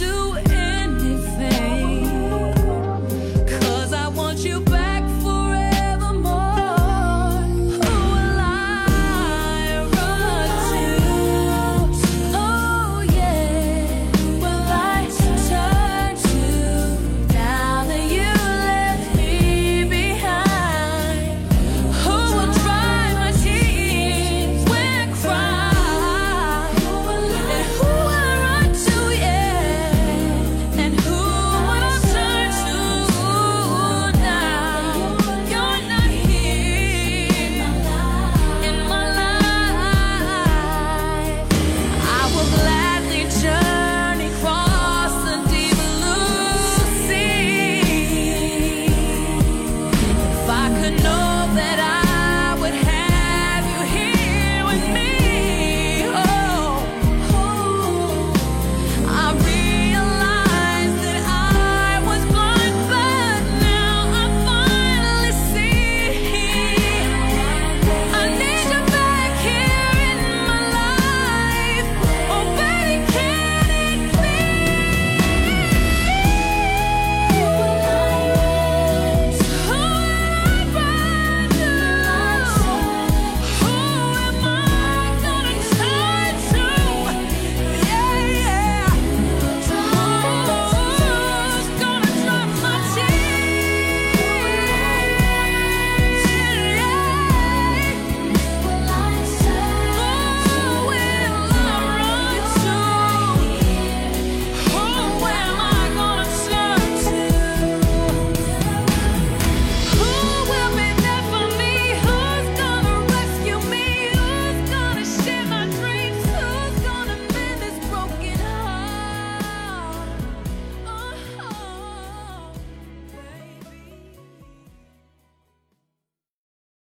do